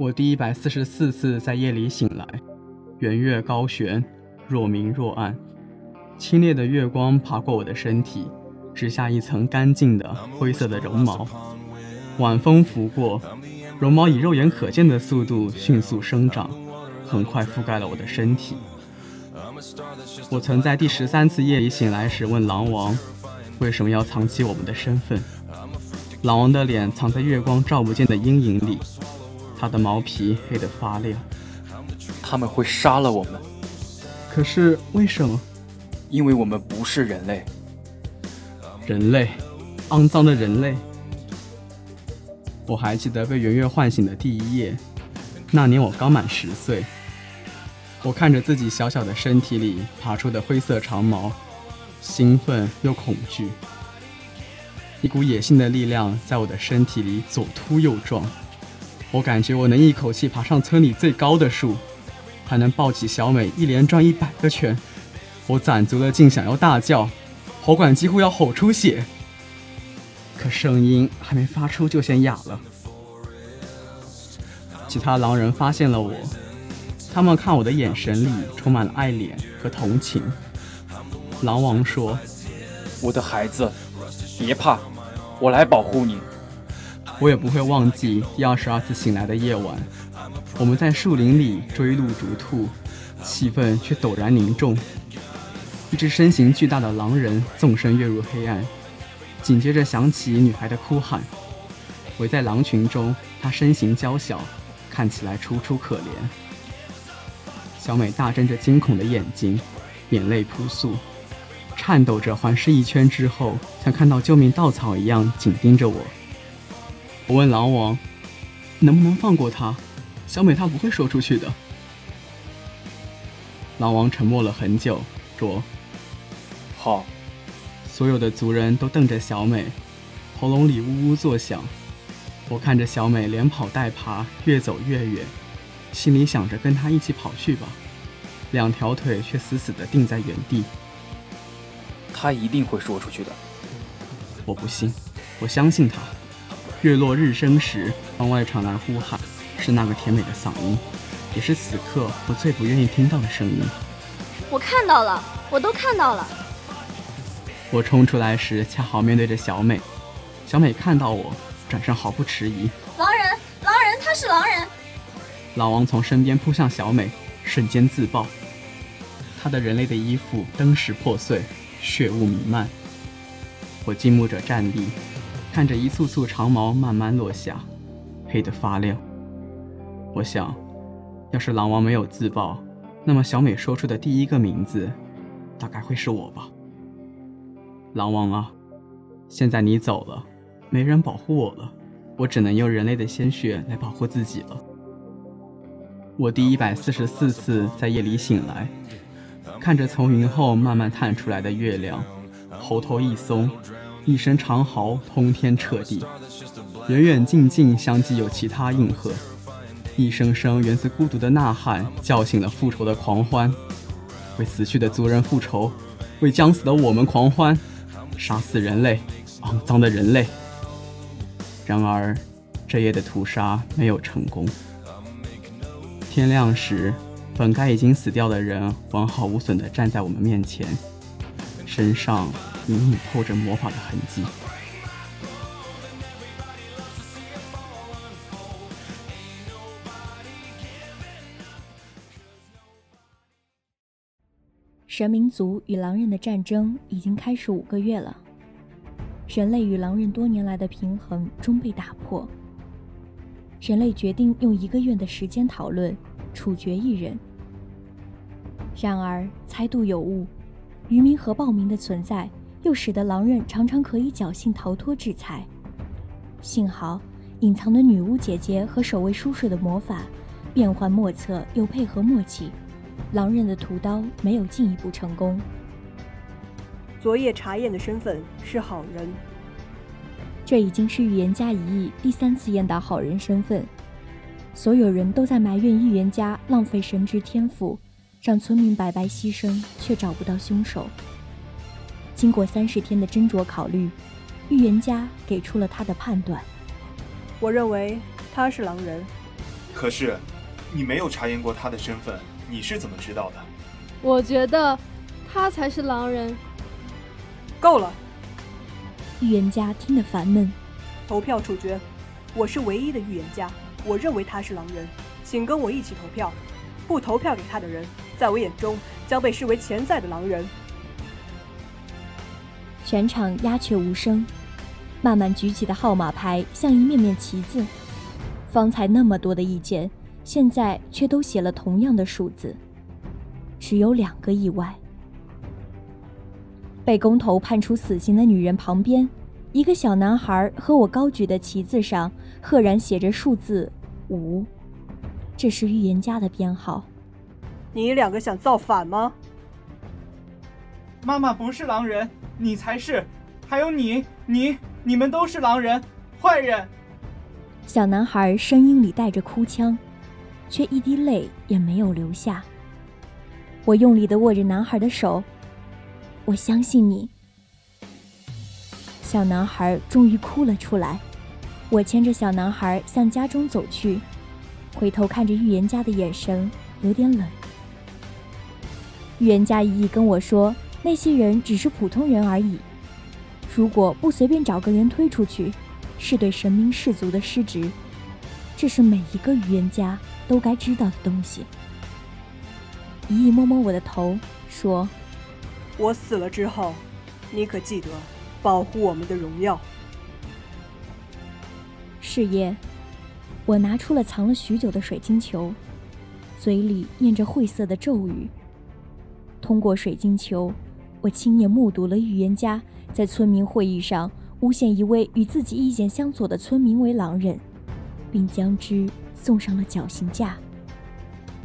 我第一百四十四次在夜里醒来，圆月高悬，若明若暗，清冽的月光爬过我的身体，直下一层干净的灰色的绒毛。晚风拂过，绒毛以肉眼可见的速度迅速生长，很快覆盖了我的身体。我曾在第十三次夜里醒来时问狼王，为什么要藏起我们的身份？狼王的脸藏在月光照不见的阴影里。他的毛皮黑得发亮。他们会杀了我们。可是为什么？因为我们不是人类。人类，肮脏的人类。我还记得被圆月唤醒的第一夜，那年我刚满十岁。我看着自己小小的身体里爬出的灰色长毛，兴奋又恐惧。一股野性的力量在我的身体里左突右撞。我感觉我能一口气爬上村里最高的树，还能抱起小美一连转一百个圈。我攒足了劲，想要大叫，喉管几乎要吼出血，可声音还没发出就先哑了。其他狼人发现了我，他们看我的眼神里充满了爱怜和同情。狼王说：“我的孩子，别怕，我来保护你。”我也不会忘记第二十二次醒来的夜晚，我们在树林里追鹿逐兔，气氛却陡然凝重。一只身形巨大的狼人纵身跃入黑暗，紧接着响起女孩的哭喊。围在狼群中，她身形娇小，看起来楚楚可怜。小美大睁着惊恐的眼睛，眼泪扑簌，颤抖着环视一圈之后，像看到救命稻草一样紧盯着我。我问狼王：“能不能放过他？小美她不会说出去的。”狼王沉默了很久，说：“好。”所有的族人都瞪着小美，喉咙里呜呜作响。我看着小美连跑带爬，越走越远，心里想着跟她一起跑去吧，两条腿却死死地定在原地。她一定会说出去的。我不信，我相信她。月落日升时，窗外传来呼喊，是那个甜美的嗓音，也是此刻我最不愿意听到的声音。我看到了，我都看到了。我冲出来时，恰好面对着小美。小美看到我，转身毫不迟疑。狼人，狼人，他是狼人！老王从身边扑向小美，瞬间自爆。他的人类的衣服登时破碎，血雾弥漫。我静默着站立。看着一簇簇长毛慢慢落下，黑得发亮。我想，要是狼王没有自爆，那么小美说出的第一个名字，大概会是我吧。狼王啊，现在你走了，没人保护我了，我只能用人类的鲜血来保护自己了。我第一百四十四次在夜里醒来，看着从云后慢慢探出来的月亮，喉头一松，一声长嚎通天彻地。远远近近相继有其他应和，一声声源自孤独的呐喊叫醒了复仇的狂欢。为死去的族人复仇，为将死的我们狂欢，杀死人类，肮脏的人类。然而，这夜的屠杀没有成功。天亮时，本该已经死掉的人完好无损地站在我们面前，身上隐隐透着魔法的痕迹。神明族与狼人的战争已经开始五个月了，人类与狼人多年来的平衡终被打破。人类决定用一个月的时间讨论处决一人。然而猜度有误，渔民和暴民的存在又使得狼人常常可以侥幸逃脱制裁。幸好隐藏的女巫姐姐和守卫叔叔的魔法变幻莫测又配合默契，狼人的屠刀没有进一步成功。昨夜查验的身份是好人。这已经是预言家一役第三次验到好人身份，所有人都在埋怨预言家浪费神职天赋，让村民白白牺牲，却找不到凶手。经过三十天的斟酌考虑，预言家给出了他的判断。我认为他是狼人。可是，你没有查验过他的身份，你是怎么知道的？我觉得，他才是狼人。够了。预言家听得烦闷，投票处决。我是唯一的预言家，我认为他是狼人，请跟我一起投票。不投票给他的人，在我眼中将被视为潜在的狼人。全场鸦雀无声，慢慢举起的号码牌像一面面旗子。方才那么多的意见，现在却都写了同样的数字，只有两个意外。被公投判处死刑的女人旁边，一个小男孩和我高举的旗子上赫然写着数字五，这是预言家的编号。你两个想造反吗？妈妈不是狼人，你才是，还有你，你，你们都是狼人，坏人。小男孩声音里带着哭腔，却一滴泪也没有流下。我用力地握着男孩的手。我相信你，小男孩终于哭了出来。我牵着小男孩向家中走去，回头看着预言家的眼神有点冷。预言家一意跟我说，那些人只是普通人而已，如果不随便找个人推出去，是对神明氏族的失职。这是每一个预言家都该知道的东西。姨姨摸摸我的头，说。我死了之后，你可记得保护我们的荣耀。是夜，我拿出了藏了许久的水晶球，嘴里念着晦涩的咒语。通过水晶球，我亲眼目睹了预言家在村民会议上诬陷一位与自己意见相左的村民为狼人，并将之送上了绞刑架。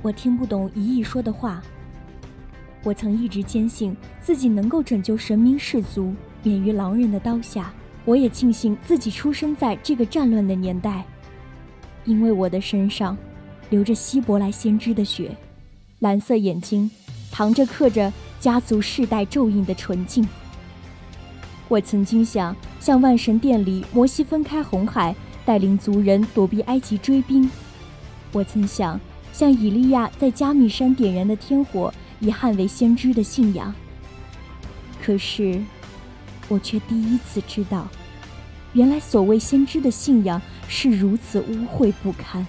我听不懂一意说的话。我曾一直坚信自己能够拯救神明氏族免于狼人的刀下，我也庆幸自己出生在这个战乱的年代，因为我的身上流着希伯来先知的血，蓝色眼睛藏着刻着家族世代咒印的纯净。我曾经想像万神殿里摩西分开红海，带领族人躲避埃及追兵；我曾想像以利亚在加密山点燃的天火。以捍卫先知的信仰。可是，我却第一次知道，原来所谓先知的信仰是如此污秽不堪。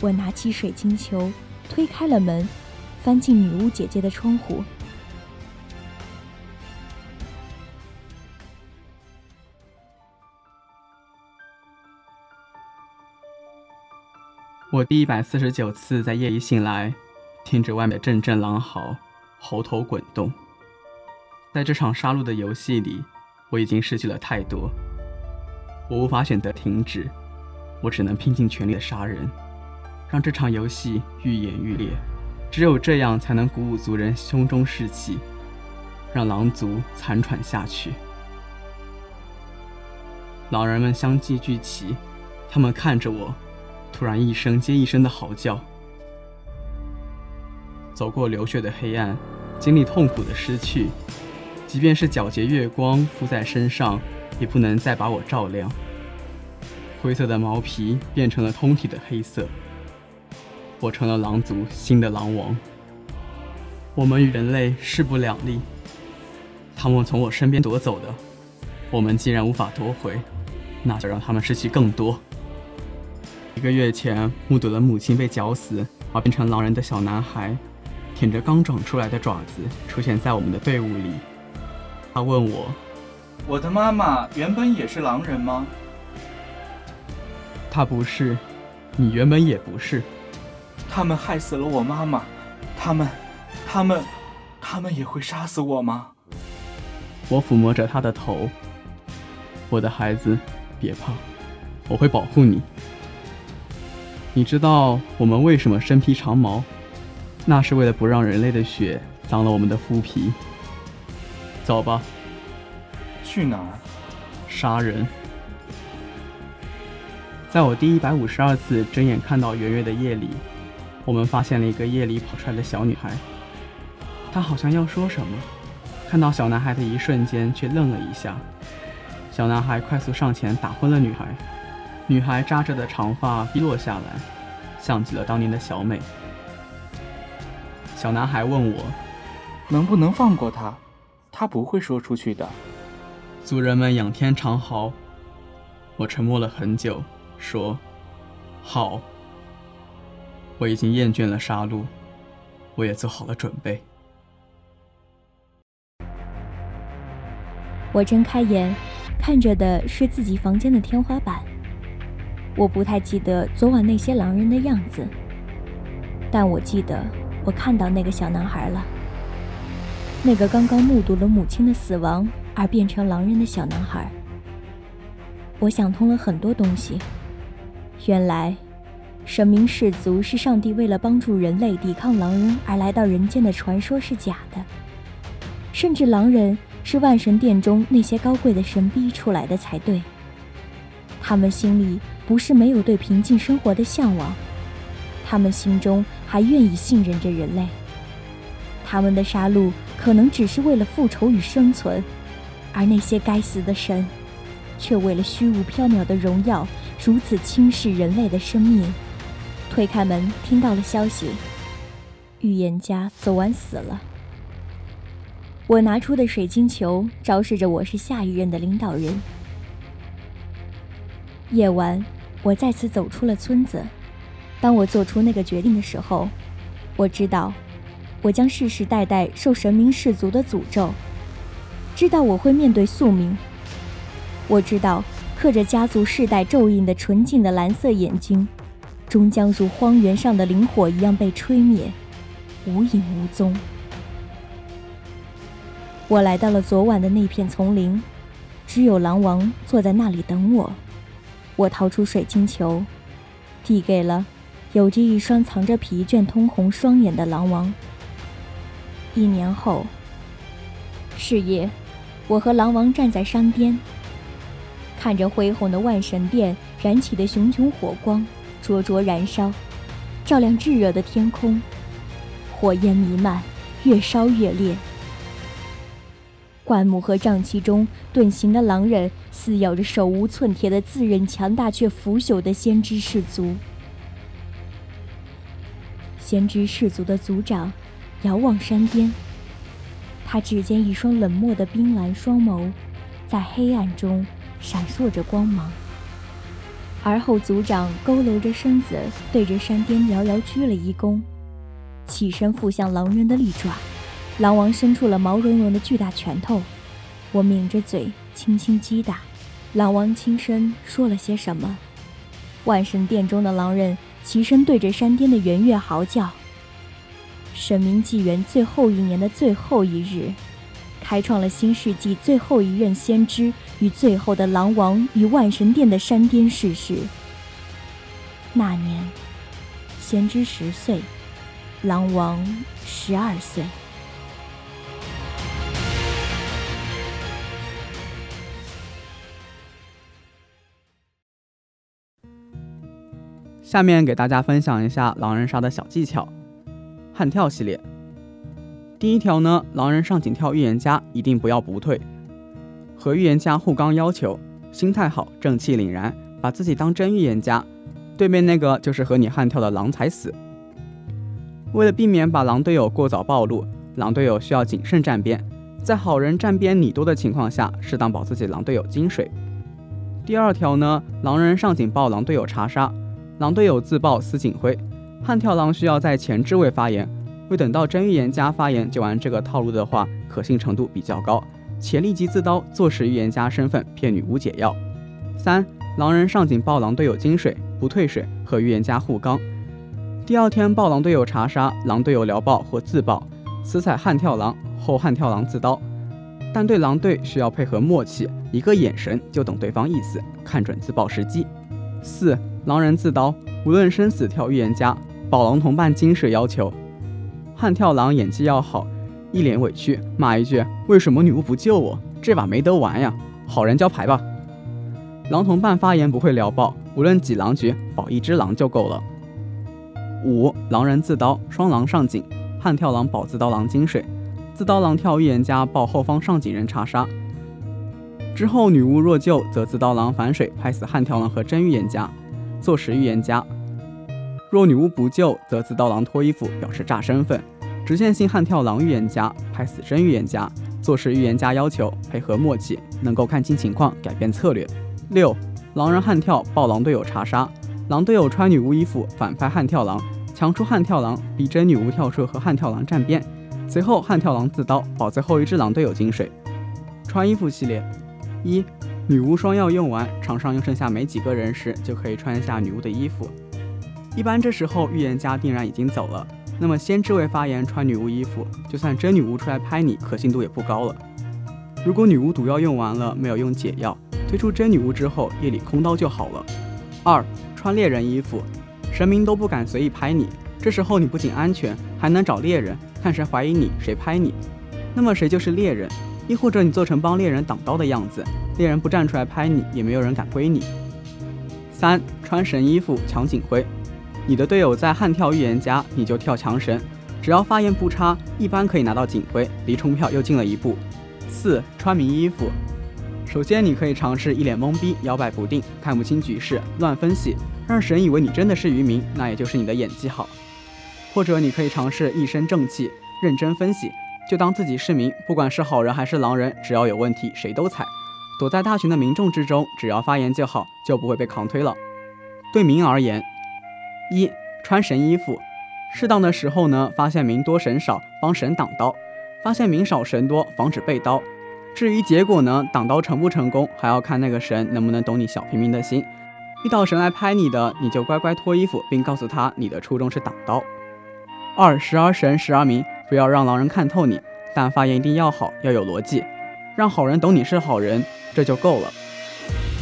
我拿起水晶球，推开了门，翻进女巫姐姐的窗户。我第一百四十九次在夜里醒来。听着外面阵阵狼嚎，喉头滚动。在这场杀戮的游戏里，我已经失去了太多。我无法选择停止，我只能拼尽全力的杀人，让这场游戏愈演愈烈，只有这样才能鼓舞族人胸中士气，让狼族残喘下去。狼人们相继聚齐，他们看着我，突然一声接一声的嚎叫。走过流血的黑暗，经历痛苦的失去，即便是皎洁月光敷在身上，也不能再把我照亮。灰色的毛皮变成了通体的黑色，我成了狼族新的狼王。我们与人类势不两立，他们从我身边夺走的，我们既然无法夺回。那就让他们失去更多。一个月前，目睹了母亲被绞死而变成狼人的小男孩，舔着刚长出来的爪子出现在我们的队伍里。他问我：“我的妈妈原本也是狼人吗？”他不是，你原本也不是。他们害死了我妈妈，他们，他们，他们也会杀死我吗？我抚摸着他的头，我的孩子。别怕，我会保护你。你知道我们为什么身披长毛？那是为了不让人类的血脏了我们的肤皮。走吧。去哪儿？杀人。在我第一百五十二次睁眼看到圆月的夜里，我们发现了一个夜里跑出来的小女孩。她好像要说什么，看到小男孩的一瞬间却愣了一下。小男孩快速上前打昏了女孩，女孩扎着的长发低落下来，像极了当年的小美。小男孩问我，能不能放过她？她不会说出去的。族人们仰天长嚎。我沉默了很久，说：“好。我已经厌倦了杀戮，我也做好了准备。”我睁开眼。看着的是自己房间的天花板。我不太记得昨晚那些狼人的样子，但我记得我看到那个小男孩了。那个刚刚目睹了母亲的死亡而变成狼人的小男孩。我想通了很多东西。原来，神明氏族是上帝为了帮助人类抵抗狼人而来到人间的传说是假的，甚至狼人。是万神殿中那些高贵的神逼出来的才对。他们心里不是没有对平静生活的向往，他们心中还愿意信任着人类。他们的杀戮可能只是为了复仇与生存，而那些该死的神，却为了虚无缥缈的荣耀，如此轻视人类的生命。推开门，听到了消息：预言家昨晚死了。我拿出的水晶球昭示着我是下一任的领导人。夜晚，我再次走出了村子。当我做出那个决定的时候，我知道，我将世世代代受神明氏族的诅咒。知道我会面对宿命。我知道，刻着家族世代咒印的纯净的蓝色眼睛，终将如荒原上的灵火一样被吹灭，无影无踪。我来到了昨晚的那片丛林，只有狼王坐在那里等我。我掏出水晶球，递给了有着一双藏着疲倦通红双眼的狼王。一年后，是夜，我和狼王站在山巅，看着恢宏的万神殿燃起的熊熊火光，灼灼燃烧，照亮炙热的天空，火焰弥漫，越烧越烈。灌木和瘴气中遁形的狼人，撕咬着手无寸铁的自认强大却腐朽的先知氏族。先知氏族的族长遥望山巅，他只见一双冷漠的冰蓝双眸，在黑暗中闪烁着光芒。而后族长佝偻着身子，对着山巅遥遥鞠了一躬，起身扑向狼人的利爪。狼王伸出了毛茸茸的巨大拳头，我抿着嘴，轻轻击打。狼王轻声说了些什么？万神殿中的狼人齐声对着山巅的圆月嚎叫。神明纪元最后一年的最后一日，开创了新世纪最后一任先知与最后的狼王与万神殿的山巅逝世。那年，先知十岁，狼王十二岁。下面给大家分享一下狼人杀的小技巧，悍跳系列。第一条呢，狼人上井跳预言家一定不要不退，和预言家互刚要求，心态好，正气凛然，把自己当真预言家，对面那个就是和你悍跳的狼才死。为了避免把狼队友过早暴露，狼队友需要谨慎站边，在好人站边你多的情况下，适当保自己狼队友金水。第二条呢，狼人上警报狼队友查杀。狼队友自爆死警徽，悍跳狼需要在前置位发言，未等到真预言家发言就玩这个套路的话，可信程度比较高，且立即自刀坐实预言家身份骗女巫解药。三狼人上井爆狼队友金水不退水和预言家互刚，第二天爆狼队友查杀，狼队友聊爆或自爆，死踩悍跳狼后悍跳狼自刀，但对狼队需要配合默契，一个眼神就懂对方意思，看准自爆时机。四狼人自刀，无论生死跳预言家，保狼同伴金水要求。悍跳狼演技要好，一脸委屈骂一句：“为什么女巫不救我？这把没得玩呀！”好人交牌吧。狼同伴发言不会聊爆，无论几狼局，保一只狼就够了。五狼人自刀，双狼上井，悍跳狼保自刀狼金水，自刀狼跳预言家保后方上井人查杀。之后女巫若救，则自刀狼反水拍死悍跳狼和真预言家。坐实预言家，若女巫不救，则自刀狼脱衣服表示炸身份，直线性悍跳狼预言家拍死真预言家，做实预言家要求配合默契，能够看清情况改变策略。六狼人悍跳爆狼队友查杀，狼队友穿女巫衣服反拍悍跳狼，强出悍跳狼逼真女巫跳出和悍跳狼站边，随后悍跳狼自刀保最后一只狼队友金水。穿衣服系列一。女巫双药用完，场上又剩下没几个人时，就可以穿一下女巫的衣服。一般这时候预言家定然已经走了，那么先知位发言穿女巫衣服，就算真女巫出来拍你，可信度也不高了。如果女巫毒药用完了，没有用解药，推出真女巫之后，夜里空刀就好了。二穿猎人衣服，神明都不敢随意拍你，这时候你不仅安全，还能找猎人，看谁怀疑你，谁拍你，那么谁就是猎人。亦或者你做成帮猎人挡刀的样子，猎人不站出来拍你，也没有人敢归你。三穿神衣服抢警徽，你的队友在悍跳预言家，你就跳强神，只要发言不差，一般可以拿到警徽，离冲票又近了一步。四穿迷衣服，首先你可以尝试一脸懵逼，摇摆不定，看不清局势，乱分析，让神以为你真的是渔民，那也就是你的演技好。或者你可以尝试一身正气，认真分析。就当自己是民，不管是好人还是狼人，只要有问题，谁都踩。躲在大群的民众之中，只要发言就好，就不会被扛推了。对民而言，一穿神衣服，适当的时候呢，发现民多神少，帮神挡刀；发现民少神多，防止被刀。至于结果呢，挡刀成不成功，还要看那个神能不能懂你小平民的心。遇到神来拍你的，你就乖乖脱衣服，并告诉他你的初衷是挡刀。二时而神，时而民。不要让狼人看透你，但发言一定要好，要有逻辑，让好人懂你是好人，这就够了。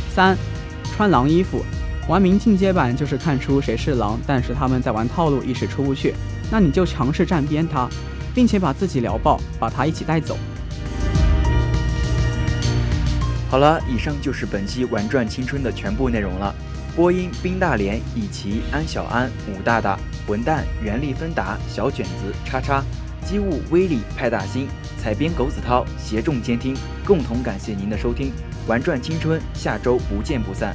三，穿狼衣服，玩明进阶版就是看出谁是狼，但是他们在玩套路，一时出不去，那你就强势站边他，并且把自己聊爆，把他一起带走。好了，以上就是本期玩转青春的全部内容了。播音：冰大连、以奇、安小安、武大大、混蛋、原力芬达、小卷子、叉叉。机务威力派大星，采编狗子涛，协众监听，共同感谢您的收听，玩转青春，下周不见不散。